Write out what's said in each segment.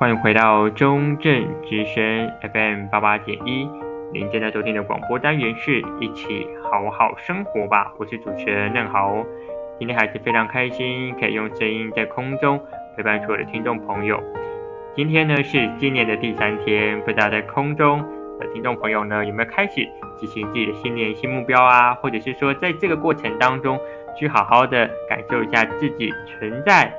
欢迎回到中正之声 FM 八八点一，您正在收听的广播单元是一起好好生活吧，我是主持人嫩豪，今天还是非常开心，可以用声音在空中陪伴所有的听众朋友。今天呢是今年的第三天，不知道在空中的听众朋友呢有没有开始执行自己的新年新目标啊，或者是说在这个过程当中去好好的感受一下自己存在。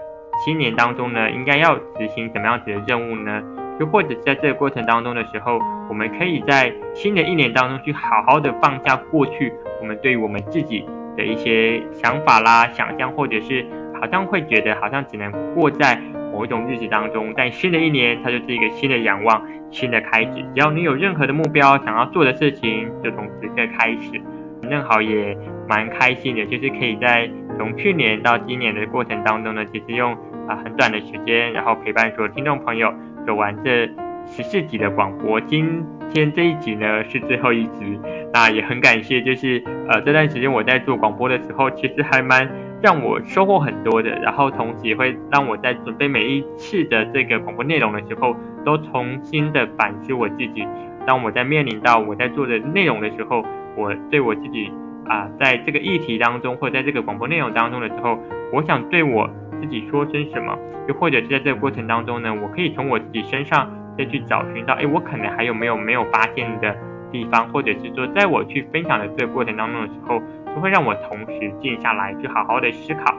新年当中呢，应该要执行什么样子的任务呢？又或者在这个过程当中的时候，我们可以在新的一年当中去好好的放下过去我们对于我们自己的一些想法啦、想象，或者是好像会觉得好像只能过在某一种日子当中。但新的一年，它就是一个新的仰望、新的开始。只要你有任何的目标想要做的事情，就从此刻开始。正好也蛮开心的，就是可以在从去年到今年的过程当中呢，其实用。啊，很短的时间，然后陪伴所有听众朋友走完这十四集的广播。今天这一集呢是最后一集，那也很感谢，就是呃这段时间我在做广播的时候，其实还蛮让我收获很多的。然后同时也会让我在准备每一次的这个广播内容的时候，都重新的反思我自己。当我在面临到我在做的内容的时候，我对我自己啊，在这个议题当中或者在这个广播内容当中的时候，我想对我。自己说声什么，又或者是在这个过程当中呢，我可以从我自己身上再去找寻到，哎，我可能还有没有没有发现的地方，或者是说，在我去分享的这个过程当中的时候，就会让我同时静下来，去好好的思考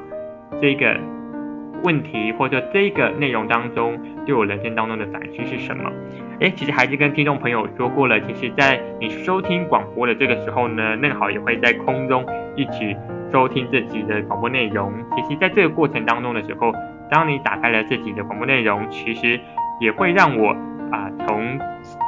这个问题，或者这个内容当中对我人生当中的反思是什么。哎，其实还是跟听众朋友说过了，其实，在你收听广播的这个时候呢，嫩豪也会在空中一起。收听自己的广播内容，其实在这个过程当中的时候，当你打开了自己的广播内容，其实也会让我啊从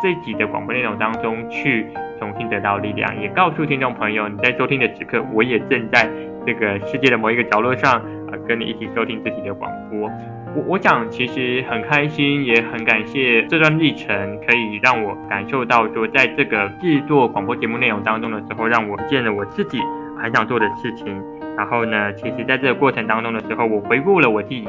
自己的广播内容当中去重新得到力量，也告诉听众朋友，你在收听的此刻，我也正在这个世界的某一个角落上啊跟你一起收听自己的广播。我我想其实很开心，也很感谢这段历程可以让我感受到说，在这个制作广播节目内容当中的时候，让我见了我自己。很想做的事情，然后呢，其实在这个过程当中的时候，我回顾了我自己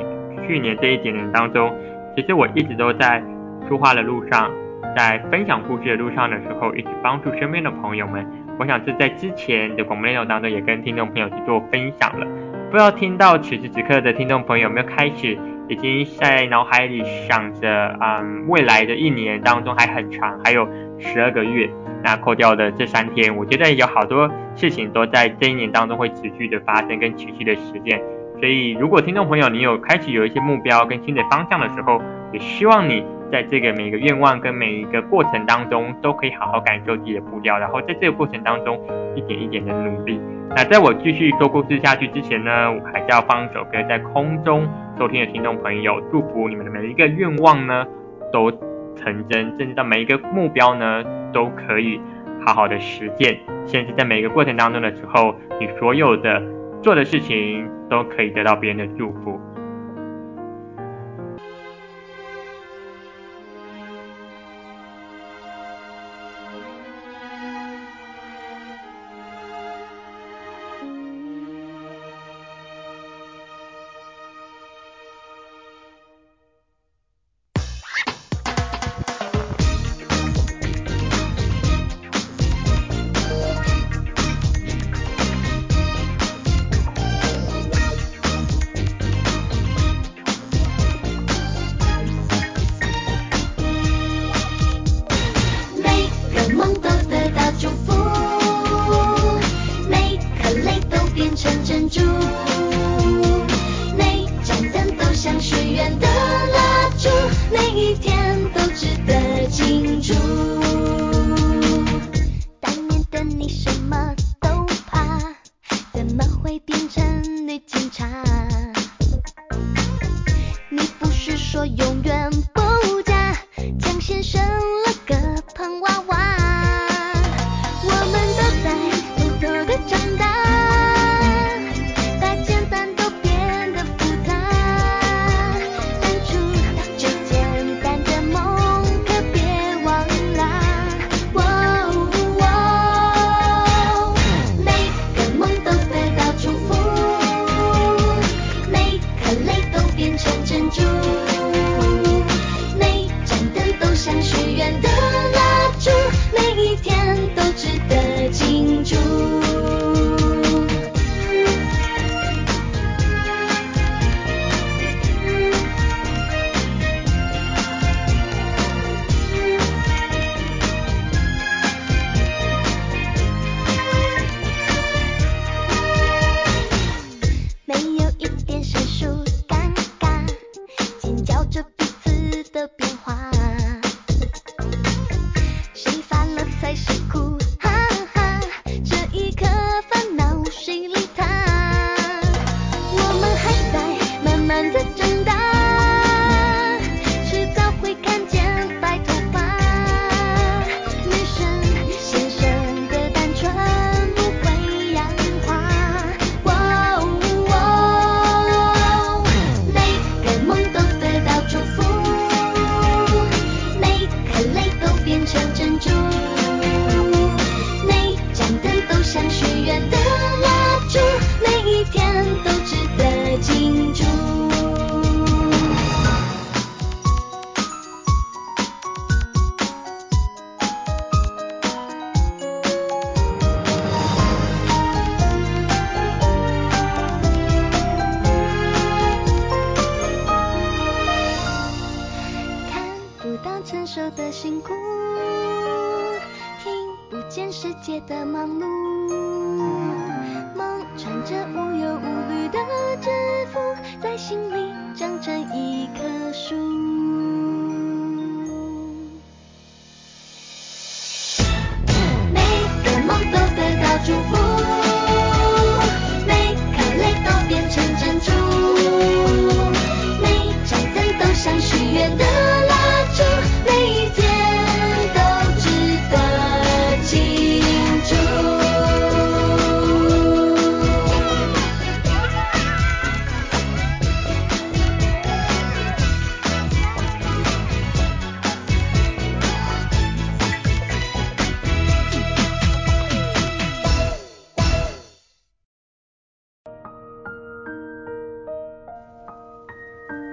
去年这一点点当中，其实我一直都在说话的路上，在分享故事的路上的时候，一直帮助身边的朋友们。我想这在之前的广播内容当中也跟听众朋友去做分享了。不知道听到此时此刻的听众朋友有没有开始已经在脑海里想着，嗯，未来的一年当中还很长，还有十二个月。那扣掉的这三天，我觉得有好多事情都在这一年当中会持续的发生跟持续的实践。所以，如果听众朋友你有开始有一些目标跟新的方向的时候，也希望你在这个每个愿望跟每一个过程当中，都可以好好感受自己的步调，然后在这个过程当中一点一点的努力。那在我继续说故事下去之前呢，我还是要放一首歌，在空中收听的听众朋友，祝福你们的每一个愿望呢都成真，甚至到每一个目标呢。都可以好好的实践，甚至在每一个过程当中的时候，你所有的做的事情都可以得到别人的祝福。到成熟的辛苦，听不见世界的忙碌，梦穿着我。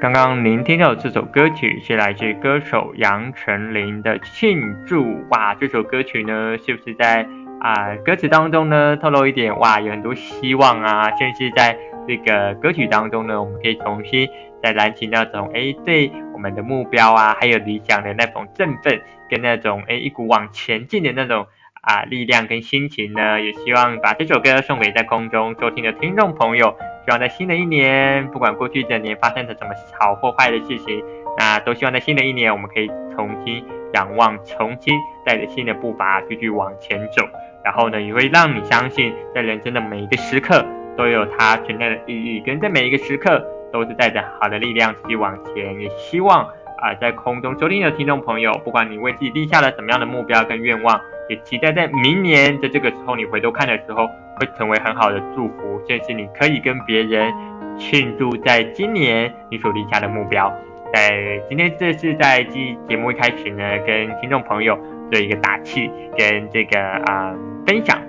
刚刚您听到的这首歌曲是来自歌手杨丞琳的《庆祝》哇，这首歌曲呢，是不是在啊、歌词当中呢透露一点哇，有很多希望啊，甚至在这个歌曲当中呢，我们可以重新再燃起那种哎对我们的目标啊，还有理想的那种振奋，跟那种哎一股往前进的那种啊、力量跟心情呢，也希望把这首歌送给在空中收听的听众朋友。希望在新的一年，不管过去这年发生着什么好或坏的事情，那都希望在新的一年，我们可以重新仰望，重新带着新的步伐继续往前走。然后呢，也会让你相信，在人生的每一个时刻都有它存在的意义，跟在每一个时刻都是带着好的力量继续往前。也希望啊、在空中收听的听众朋友，不管你为自己立下了什么样的目标跟愿望，期待在明年的这个时候，你回头看的时候。会成为很好的祝福，甚至你可以跟别人庆祝，在今年你所立下的目标。在今天这是在节节目一开始呢，跟听众朋友做一个打气跟这个啊、分享。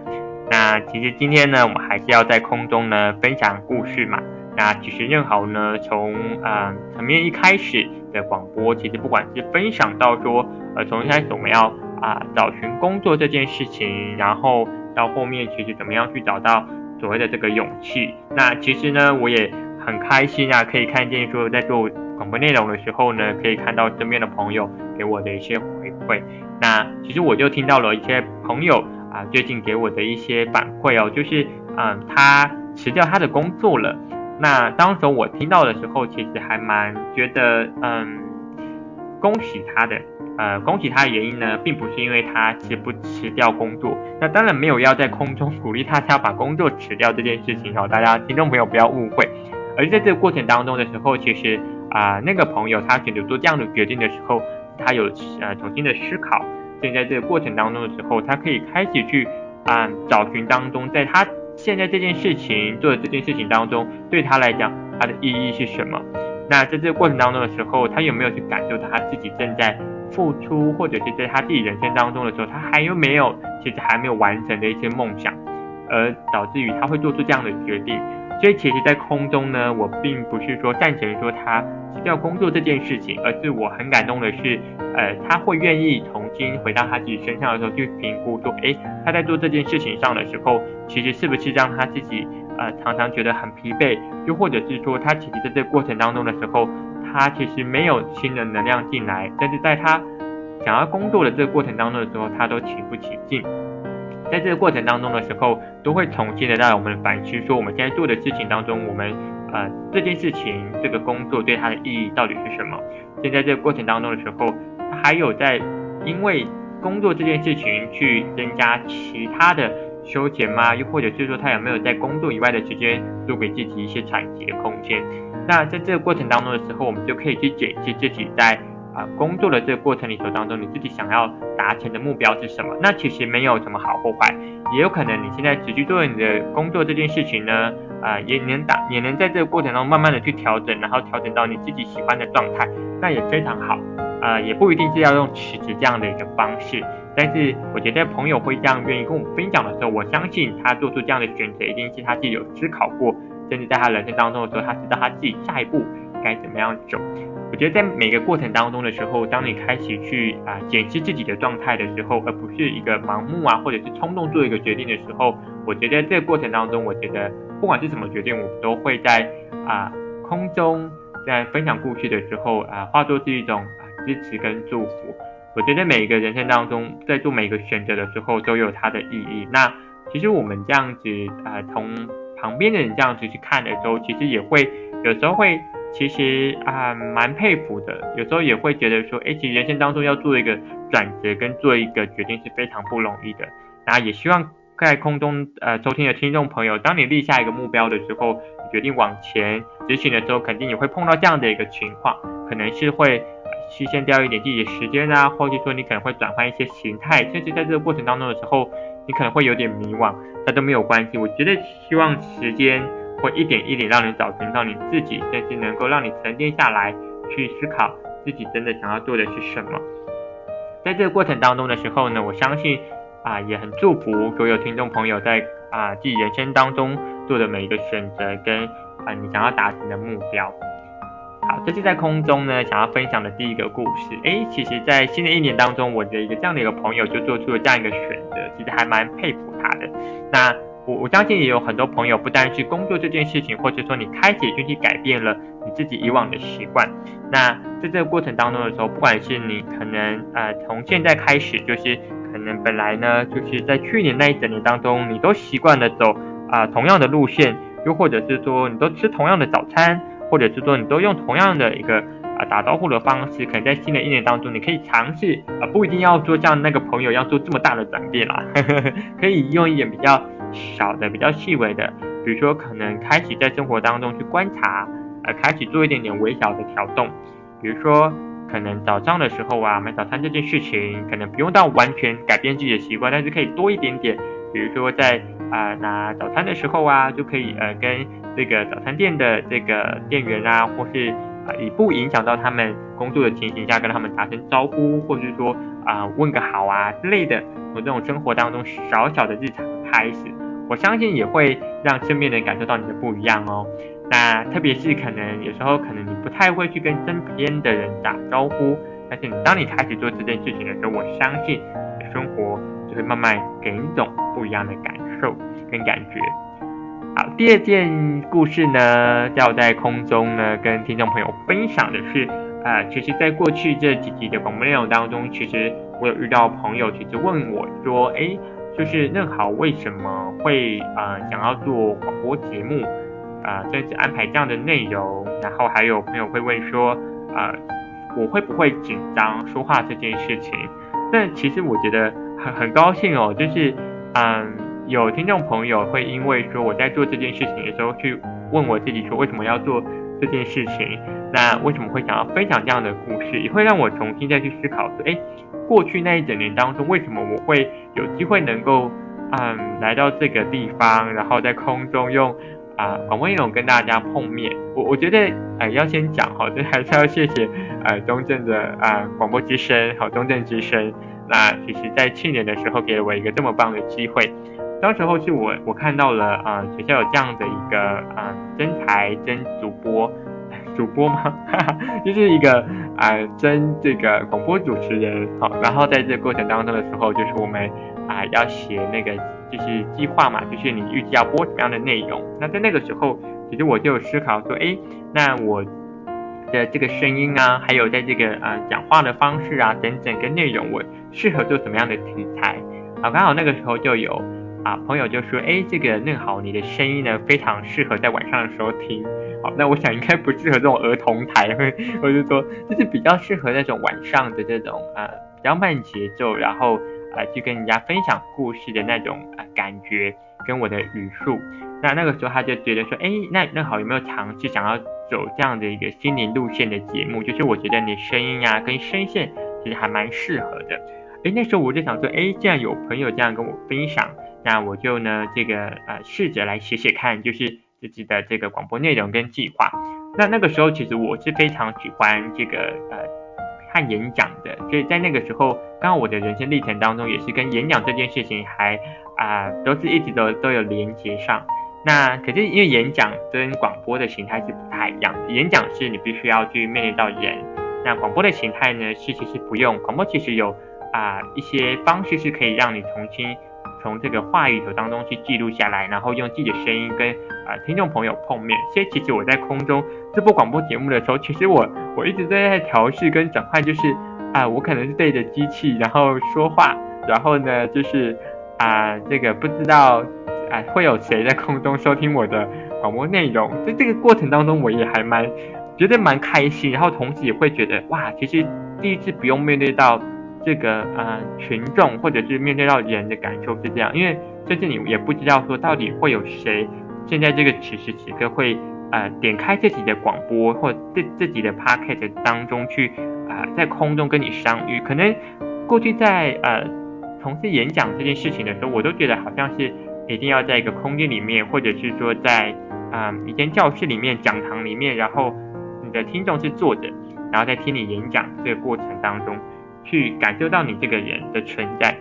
那其实今天呢，我们还是要在空中呢分享故事嘛。那其实正好呢，从啊前面一开始的广播，其实不管是分享到说，呃，从一开始我们要啊、找寻工作这件事情，然后。到后面其实怎么样去找到所谓的这个勇气？那其实呢，我也很开心啊，可以看见说在做广播内容的时候呢，可以看到身边的朋友给我的一些回馈。那其实我就听到了一些朋友啊，最近给我的一些反馈哦，就是嗯，他辞掉他的工作了。那当时我听到的时候，其实还蛮觉得嗯，恭喜他的。呃，恭喜他的原因呢，并不是因为他辞不辞掉工作，那当然没有要在空中鼓励大家把工作辞掉这件事情哦，大家听众朋友不要误会。而在这个过程当中的时候，其实啊、那个朋友他选择做这样的决定的时候，他有呃重新的思考，所以在这个过程当中的时候，他可以开始去啊、找寻当中，在他现在这件事情做的这件事情当中，对他来讲，他的意义是什么？那在这个过程当中的时候，他有没有去感受到他自己正在付出，或者是在他自己人生当中的时候，他还有没有其实还没有完成的一些梦想，而导致于他会做出这样的决定。所以其实，在空中呢，我并不是说赞成说他辞掉工作这件事情，而是我很感动的是，呃，他会愿意重新回到他自己身上的时候去评估说，诶，他在做这件事情上的时候，其实是不是让他自己呃常常觉得很疲惫，又或者是说他其实在这个过程当中的时候。他其实没有新的能量进来，但是在他想要工作的这个过程当中的时候，他都提不起劲。在这个过程当中的时候，都会重新的让我们反思说，我们现在做的事情当中，我们呃，这件事情这个工作对他的意义到底是什么？现在这个过程当中的时候，他还有在因为工作这件事情去增加其他的休闲吗？又或者是说他有没有在工作以外的时间做给自己一些喘息的空间？那在这个过程当中的时候，我们就可以去检视自己在啊、工作的这个过程里头当中，你自己想要达成的目标是什么？那其实没有什么好或坏，也有可能你现在持续做你的工作这件事情呢，啊、也能打也能在这个过程中慢慢的去调整，然后调整到你自己喜欢的状态，那也非常好。啊、也不一定是要用辞职这样的一个方式，但是我觉得朋友会这样愿意跟我分享的时候，我相信他做出这样的选择，一定是他自己有思考过。甚至在他人生当中的时候，他知道他自己下一步该怎么样走。我觉得在每个过程当中的时候，当你开始去啊检视自己的状态的时候，而不是一个盲目啊或者是冲动做一个决定的时候，我觉得这个过程当中，我觉得不管是什么决定，我们都会在啊空中在分享故事的时候啊化作是一种啊支持跟祝福。我觉得每一个人生当中，在做每一个选择的时候，都有它的意义。那其实我们这样子啊从。旁边的人这样子去看的时候，其实也会有时候会，其实啊蛮佩服的。有时候也会觉得说，哎，其实人生当中要做一个转折跟做一个决定是非常不容易的。那也希望在空中呃收听的听众朋友，当你立下一个目标的时候，你决定往前执行的时候，肯定也会碰到这样的一个情况，可能是会牺牲掉一点自己的时间啊，或者说你可能会转换一些形态，甚至在这个过程当中的时候。你可能会有点迷惘，但都没有关系。我觉得希望时间会一点一点让你找寻到你自己，甚至能够让你沉淀下来，去思考自己真的想要做的是什么。在这个过程当中的时候呢，我相信啊，也很祝福所有听众朋友在啊自己人生当中做的每一个选择跟啊你想要达成的目标。好，这是在空中呢，想要分享的第一个故事。诶，其实，在新的一年当中，我的一个这样的一个朋友就做出了这样一个选择，其实还蛮佩服他的。那我我相信也有很多朋友，不单是工作这件事情，或者说你开始就去改变了你自己以往的习惯。那在这个过程当中的时候，不管是你可能呃从现在开始，就是可能本来呢，就是在去年那一整年当中，你都习惯了走啊、同样的路线，又或者是说你都吃同样的早餐。或者是说你都用同样的一个啊打招呼的方式，可能在新的一年当中，你可以尝试啊，不一定要做像那个朋友要做这么大的转变啦，呵呵，可以用一点比较小的、比较细微的，比如说可能开始在生活当中去观察，呃，开始做一点点微小的调动，比如说可能早上的时候啊买早餐这件事情，可能不用到完全改变自己的习惯，但是可以多一点点，比如说在啊、拿早餐的时候啊，就可以呃跟。这个早餐店的这个店员啊，或是啊以不影响到他们工作的情形下跟他们打声招呼，或是说啊问个好啊之类的，从这种生活当中小小的日常开始，我相信也会让身边人感受到你的不一样哦。那特别是可能有时候可能你不太会去跟身边的人打招呼，但是你当你开始做这件事情的时候，我相信你的生活就会慢慢给你一种不一样的感受跟感觉。好，第二件故事呢，要在空中呢跟听众朋友分享的是，呃，其实，在过去这几集的广播内容当中，其实我有遇到朋友，其实问我说，哎，就是嫩豪为什么会呃想要做广播节目，啊、呃，甚至安排这样的内容，然后还有朋友会问说，呃，我会不会紧张说话这件事情？但其实我觉得很很高兴哦，就是嗯。有听众朋友会因为说我在做这件事情的时候，去问我自己说为什么要做这件事情，那为什么会想要分享这样的故事，也会让我重新再去思考说，哎，过去那一整年当中，为什么我会有机会能够嗯来到这个地方，然后在空中用啊广播内容跟大家碰面。我我觉得呃要先讲哈，这还是要谢谢呃中正的啊广播之声好中正之声，那其实在去年的时候给了我一个这么棒的机会。当时候是我我看到了啊、学校有这样的一个啊征才征主播主播吗？哈哈，就是一个啊征、呃、这个广播主持人好，然后在这个过程当中的时候，就是我们啊、要写那个就是计划嘛，就是你预计要播什么样的内容。那在那个时候，其实我就思考说，哎，那我的这个声音啊，还有在这个啊、讲话的方式啊等等跟内容，我适合做什么样的题材？好，刚好那个时候就有。啊，朋友就说，哎，这个嫩豪，你的声音呢非常适合在晚上的时候听。好，那我想应该不适合这种儿童台，我就说就是比较适合那种晚上的这种呃比较慢节奏，然后呃去跟人家分享故事的那种呃感觉跟我的语速。那那个时候他就觉得说，哎，那那好，有没有尝试想要走这样的一个心灵路线的节目？就是我觉得你声音啊跟声线其实还蛮适合的。哎，那时候我就想说，哎，既然有朋友这样跟我分享，那我就呢这个呃试着来写写看，就是。自己的这个广播内容跟计划，那那个时候其实我是非常喜欢这个呃看演讲的，所以在那个时候，刚好我的人生历程当中也是跟演讲这件事情还啊、都是一直都都有连接上。那可是因为演讲跟广播的形态是不太一样的，演讲是你必须要去面对到人，那广播的形态呢是其实不用，广播其实有啊、一些方式是可以让你重新。从这个话语头当中去记录下来，然后用自己的声音跟啊、听众朋友碰面。所以其实我在空中这播广播节目的时候，其实我我一直在调试跟转换，就是啊、我可能是对着机器然后说话，然后呢就是啊、这个不知道啊、会有谁在空中收听我的广播内容。在这个过程当中，我也还蛮觉得蛮开心，然后同时也会觉得哇，其实第一次不用面对到。这个呃群众或者是面对到人的感受是这样，因为在这里也不知道说到底会有谁现在这个此时此刻会呃点开自己的广播或自自己的 podcast 当中去啊、在空中跟你相遇。可能过去在呃从事演讲这件事情的时候，我都觉得好像是一定要在一个空间里面，或者是说在啊、一间教室里面讲堂里面，然后你的听众是坐着，然后在听你演讲这个过程当中。去感受到你这个人的存在，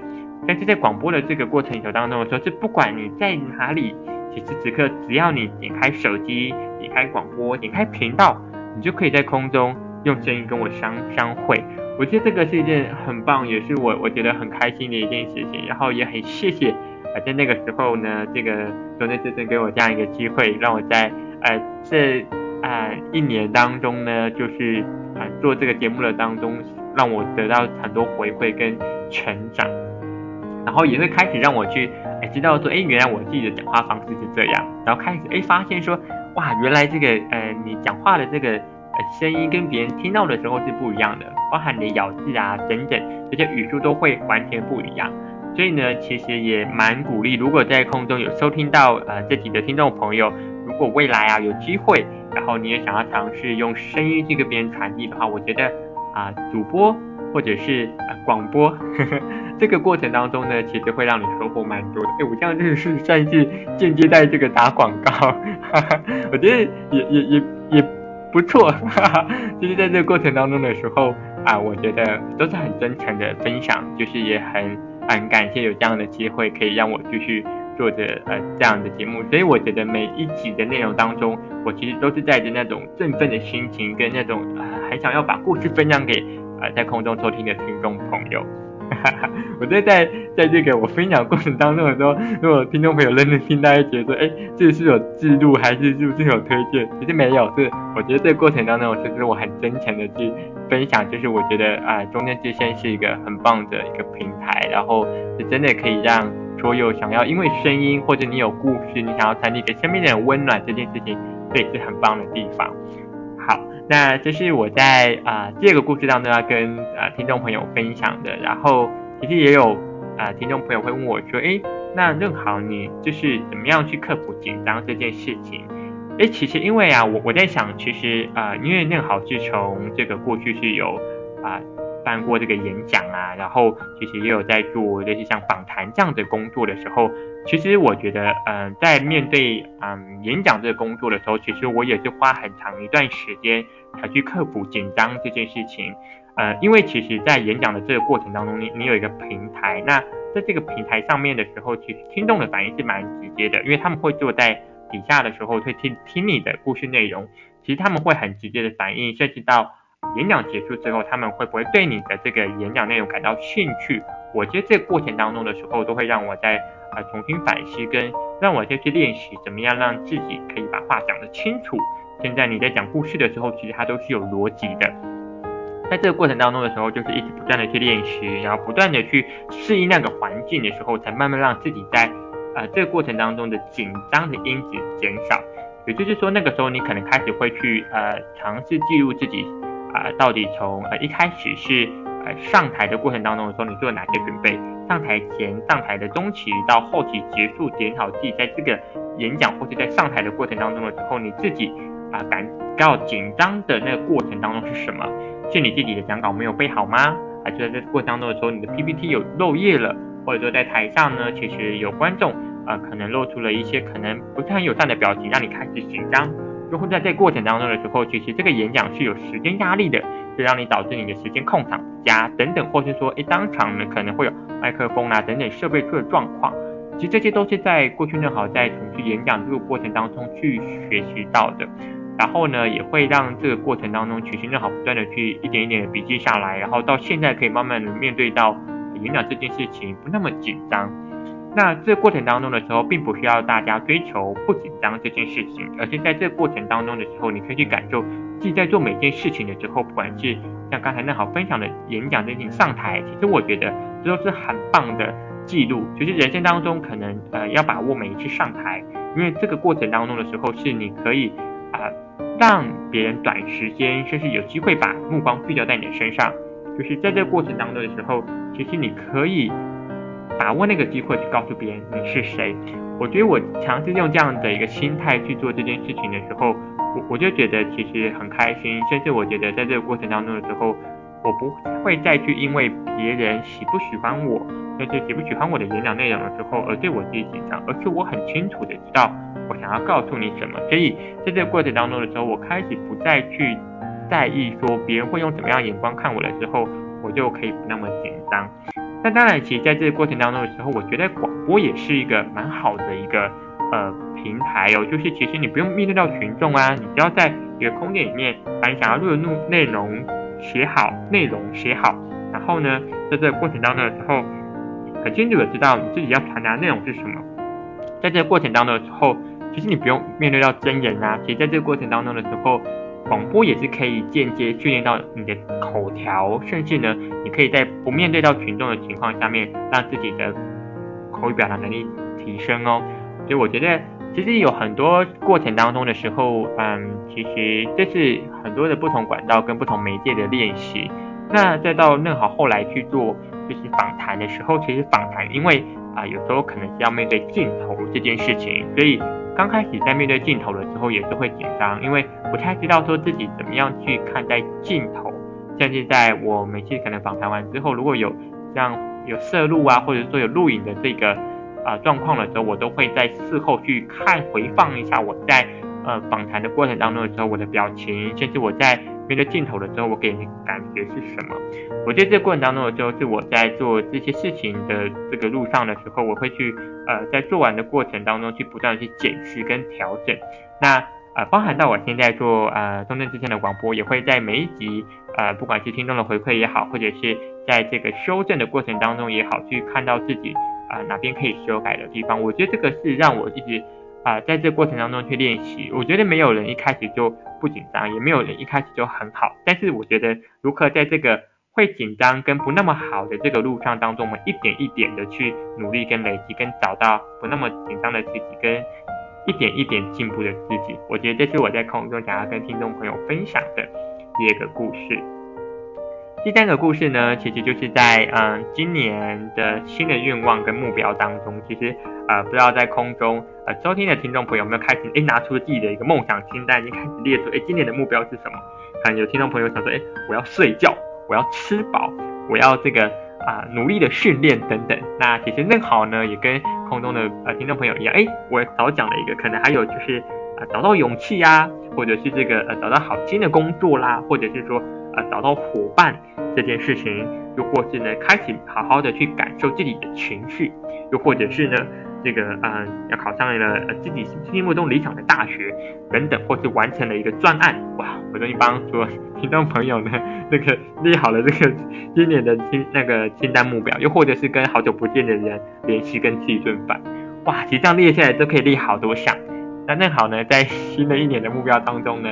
但是在广播的这个过程里头当中的时候，是不管你在哪里，此时此刻，只要你点开手机、点开广播、点开频道，你就可以在空中用声音跟我相相会。我觉得这个是一件很棒，也是我我觉得很开心的一件事情。然后也很谢谢啊，在那个时候呢，这个中正之声给我这样一个机会，让我在呃这啊、一年当中呢，就是啊、做这个节目的当中。让我得到很多回馈跟成长，然后也会开始让我去哎知道说哎原来我自己的讲话方式是这样，然后开始哎发现说哇原来这个呃你讲话的这个呃声音跟别人听到的时候是不一样的，包含你的咬字啊等等这些语速都会完全不一样，所以呢其实也蛮鼓励，如果在空中有收听到呃这集的听众朋友，如果未来啊有机会，然后你也想要尝试用声音去跟别人传递的话，我觉得。啊，主播或者是啊广播呵呵，这个过程当中呢，其实会让你收获蛮多的。哎，我这样就是算是间接在这个打广告，哈哈，我觉得也也也也不错，哈哈。就是在这个过程当中的时候啊，我觉得都是很真诚的分享，就是也很很感谢有这样的机会可以让我继续。做着呃这样的节目，所以我觉得每一集的内容当中，我其实都是带着那种振奋的心情，跟那种、还想要把故事分享给啊、呃、在空中收听的听众朋友。我觉得在在这个我分享过程当中的时候，如果听众朋友认真听，大家觉得说，哎，这是有记录还是是不是有推荐？其实没有，是我觉得这个过程当中，其实我很真诚的去分享，就是我觉得啊、中间之声是一个很棒的一个平台，然后是真的可以让。所有想要因为声音或者你有故事，你想要传递给身边的人温暖这件事情，这也是很棒的地方。那这是我在啊、这个故事当中要跟啊、听众朋友分享的。然后其实也有啊、听众朋友会问我说，诶，那任豪你就是怎么样去克服紧张这件事情？诶，其实因为啊，我我在想，其实啊、因为任豪是从这个过去是有啊。办过这个演讲啊，然后其实也有在做类似像访谈这样的工作的时候，其实我觉得，嗯、在面对嗯演讲这个工作的时候，其实我也是花很长一段时间才去克服紧张这件事情。呃，因为其实，在演讲的这个过程当中，你你有一个平台，那在这个平台上面的时候，其实听众的反应是蛮直接的，因为他们会坐在底下的时候会听听你的故事内容，其实他们会很直接的反应，甚至到。演讲结束之后，他们会不会对你的这个演讲内容感到兴趣？我觉得这过程当中的时候，都会让我在啊、重新反思，跟让我再去练习怎么样让自己可以把话讲得清楚。现在你在讲故事的时候，其实它都是有逻辑的。在这个过程当中的时候，就是一直不断的去练习，然后不断的去适应那个环境的时候，才慢慢让自己在啊、这个过程当中的紧张的因子减少。也就是说，那个时候你可能开始会去呃尝试记录自己、呃，到底从呃一开始是呃上台的过程当中的时候，你做了哪些准备？上台前、上台的中期到后期结束，检讨自己在这个演讲或者在上台的过程当中的时候，你自己啊、感到紧张的那个过程当中是什么？是你自己的讲稿没有背好吗？还是在这个过程当中的时候，你的 PPT 有漏页了？或者说在台上呢，其实有观众啊、可能露出了一些可能不是很友善的表情，让你开始紧张。又或在这过程当中的时候，其实这个演讲是有时间压力的，就让你导致你的时间空档加等等，或是说，诶，当场呢可能会有麦克风啊等等设备出的状况。其实这些都是在过去正好在从事演讲这个过程当中去学习到的，然后呢，也会让这个过程当中，其实正好不断的去一点一点的笔记下来，然后到现在可以慢慢的面对到。演讲这件事情不那么紧张，那这过程当中的时候，并不需要大家追求不紧张这件事情，而是在这过程当中的时候，你可以去感受自己在做每件事情的时候，不管是像刚才那好分享的演讲这件上台，其实我觉得这都是很棒的记录。就是人生当中可能呃要把握每一次上台，因为这个过程当中的时候是你可以啊、让别人短时间甚至有机会把目光聚焦在你的身上。就是在这过程当中的时候，其实你可以把握那个机会去告诉别人你是谁。我觉得我尝试用这样的一个心态去做这件事情的时候，我我就觉得其实很开心，甚至我觉得在这个过程当中的时候，我不会再去因为别人喜不喜欢我，甚至喜不喜欢我的演讲内容的时候而对我自己紧张，而是我很清楚的知道我想要告诉你什么。所以在这个过程当中的时候，我开始不再去。在意说别人会用怎么样眼光看我的时候，我就可以不那么紧张。那当然，其实在这个过程当中的时候，我觉得广播也是一个蛮好的一个呃平台哦。就是其实你不用面对到群众啊，你只要在一个空间里面把你想要录的内内容写好，内容写好，然后呢，在这个过程当中的时候，很清楚的知道你自己要传达的内容是什么。在这个过程当中的时候，其实你不用面对到真人啊。其实在这个过程当中的时候，广播也是可以间接训练到你的口条，甚至呢，你可以在不面对到群众的情况下面，让自己的口语表达能力提升哦。所以我觉得，其实有很多过程当中的时候，嗯，其实这是很多的不同管道跟不同媒介的练习。那再到嫩好后来去做就是访谈的时候，其实访谈因为啊、有时候可能是要面对镜头这件事情，所以。刚开始在面对镜头的时候也是会紧张，因为不太知道说自己怎么样去看待镜头。甚至在我每次可能访谈完之后，如果有像有摄录啊，或者说有录影的这个啊、状况的时候，我都会在事后去看回放一下我在呃访谈的过程当中的时候我的表情，甚至我在。面对镜头的时候，我给你感觉是什么？我觉得这过程当中的时候，是我在做这些事情的这个路上的时候，我会去呃，在做完的过程当中去不断的去检视跟调整。那呃，包含到我现在做呃中正之声的广播，也会在每一集呃，不管是听众的回馈也好，或者是在这个修正的过程当中也好，去看到自己啊、哪边可以修改的地方。我觉得这个是让我一直。啊、在这过程当中去练习，我觉得没有人一开始就不紧张，也没有人一开始就很好。但是我觉得，如何在这个会紧张跟不那么好的这个路上当中，我们一点一点的去努力跟累积，跟找到不那么紧张的自己，跟一点一点进步的自己。我觉得这是我在空中想要跟听众朋友分享的第二个故事。第三个故事呢，其实就是在嗯、今年的新的愿望跟目标当中，其实呃不知道在空中呃收听的听众朋友有没有开始诶拿出自己的一个梦想清单，已经开始列出诶今年的目标是什么？可能有听众朋友想说诶我要睡觉，我要吃饱，我要这个啊、努力的训练等等。那其实正好呢也跟空中的呃听众朋友一样，诶我早讲了一个，可能还有就是啊、找到勇气呀、啊，或者是这个呃找到好新的工作啦，或者是说。啊，找到伙伴这件事情，又或是呢，开始好好的去感受自己的情绪，又或者是呢，这个呃，要考上了自己心目中理想的大学等等，或是完成了一个专案，哇，我终于帮说听众朋友呢，那个列好了这个今年的清那个清单目标，又或者是跟好久不见的人联系，跟吃一顿饭，哇，其实这样列下来都可以列好多项。那正好呢，在新的一年的目标当中呢。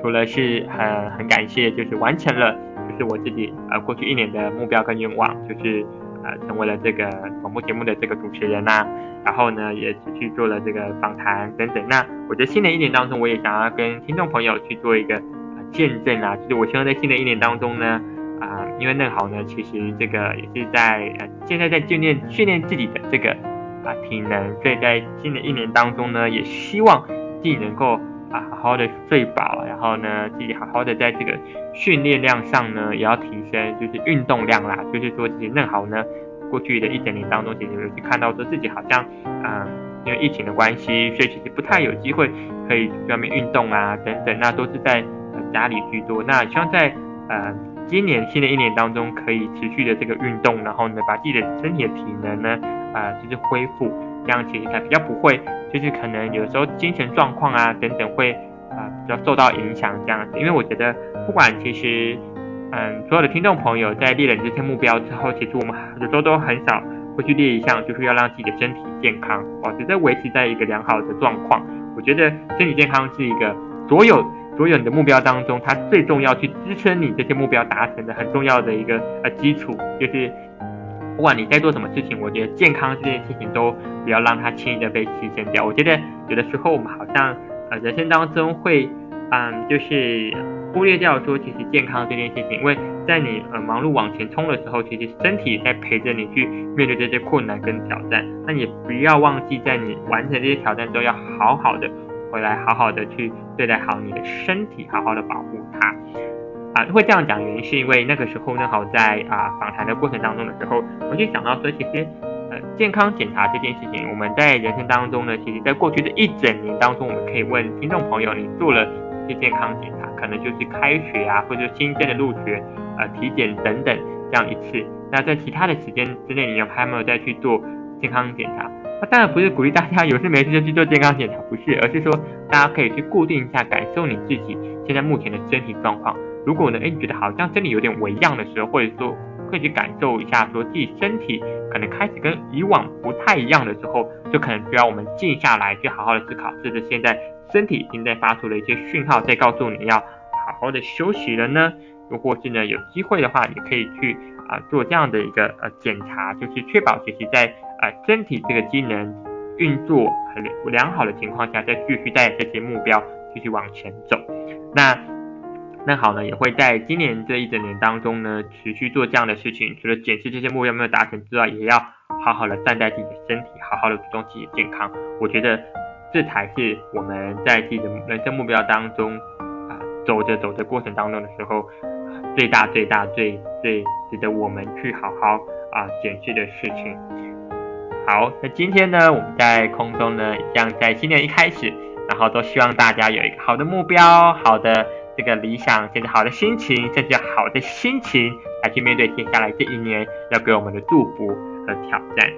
除了是很很感谢，就是完成了，就是我自己呃过去一年的目标跟愿望，就是呃成为了这个广播节目的这个主持人呐、然后呢也去做了这个访谈等等。那我觉得新的一年当中，我也想要跟听众朋友去做一个、呃、见证啊，就是我希望在新的一年当中呢，啊、因为嫩豪呢其实这个也是在呃现在在训练训练自己的这个啊、体能，所以在新的一年当中呢，也希望自己能够。啊，好好的睡饱，然后呢，自己好好的在这个训练量上呢，也要提升，就是运动量啦。就是说，自己弄好呢，过去的一整年当中，其实有去看到说自己好像，嗯，因为疫情的关系，所以其实不太有机会可以去外面运动啊，等等，那都是在家里居多。那希望在呃今年新的一年当中，可以持续的这个运动，然后呢，把自己的身体的体能呢，啊、就是恢复，这样其实才比较不会。就是可能有时候精神状况啊等等会啊、比较受到影响这样子，因为我觉得不管其实嗯所有的听众朋友在列了这些目标之后，其实我们有时候都很少会去列一项，就是要让自己的身体健康，保持在维持在一个良好的状况。我觉得身体健康是一个所有所有你的目标当中，它最重要去支撑你这些目标达成的很重要的一个呃基础，就是。不管你在做什么事情，我觉得健康这件事情都不要让它轻易的被牺牲掉。我觉得有的时候我们好像呃人生当中会嗯就是忽略掉说，其实健康这件事情，因为在你呃忙碌往前冲的时候，其实身体在陪着你去面对这些困难跟挑战。那也不要忘记，在你完成这些挑战之后，要好好的回来，好好的去对待好你的身体，好好的保护它。啊，会这样讲原因是因为那个时候，呢，好在啊访谈的过程当中的时候，我就想到说，其实呃健康检查这件事情，我们在人生当中呢，其实在过去的一整年当中，我们可以问听众朋友，你做了些健康检查，可能就是开学啊，或者新生的入学，呃体检等等这样一次。那在其他的时间之内，你有还没有再去做健康检查？那当然不是鼓励大家有事没事就去做健康检查，不是，而是说大家可以去固定一下，感受你自己现在目前的身体状况。如果呢，哎，你觉得好像身体有点微恙的时候，或者说会去感受一下，说自己身体可能开始跟以往不太一样的时候，就可能需要我们静下来，去好好的思考，是不是现在身体已经在发出了一些讯号，在告诉你要好好的休息了呢？如果是呢，有机会的话，也可以去啊、做这样的一个呃检查，就是确保学习在呃身体这个机能运作很良好的情况下，再继续带着这些目标继续往前走。那。那好呢，也会在今年这一整年当中呢，持续做这样的事情。除了检视这些目标没有达成之外，也要好好的善待自己的身体，好好的注重自己的健康。我觉得这才是我们在自己的人生目标当中啊，走着走着过程当中的时候，最大最大最最值得我们去好好啊检视的事情。好，那今天呢，我们在空中呢，一样在新年一开始，然后都希望大家有一个好的目标，好的。这个理想，甚至好的心情，甚至好的心情，来去面对接下来这一年要给我们的祝福和挑战。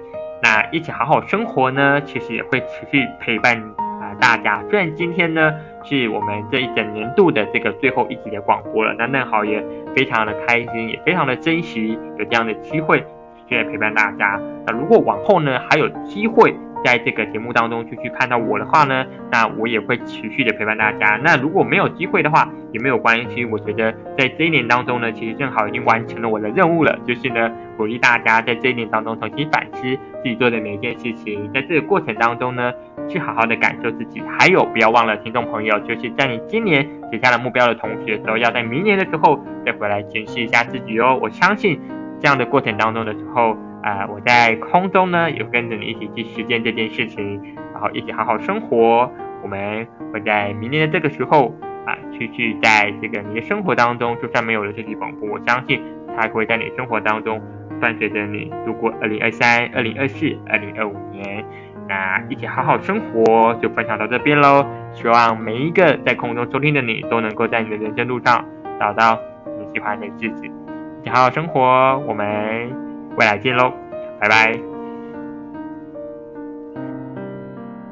那一起好好生活呢，其实也会持续陪伴啊、大家。虽然今天呢是我们这一整年度的这个最后一集的广播了，那嫩好也非常的开心，也非常的珍惜有这样的机会去陪伴大家。那如果往后呢还有机会，在这个节目当中继续看到我的话呢，那我也会持续的陪伴大家。那如果没有机会的话，也没有关系。我觉得在这一年当中呢，其实正好已经完成了我的任务了，就是呢鼓励大家在这一年当中重新反思自己做的每一件事情，在这个过程当中呢，去好好的感受自己。还有不要忘了，听众朋友，就是在你今年写下了目标的同学的时，都要在明年的时候再回来检视一下自己哦。我相信这样的过程当中的时候。啊、我在空中呢，有跟着你一起去实践这件事情，然后一起好好生活。我们会在明年的这个时候啊，继续在这个你的生活当中，就算没有了这期广播，我相信它会在你生活当中伴随着你度过二零二三、二零二四、二零二五年。那一起好好生活，就分享到这边喽。希望每一个在空中收听的你，都能够在你的人生路上找到你喜欢的日子。一起好好生活，我们。未来见喽，拜拜。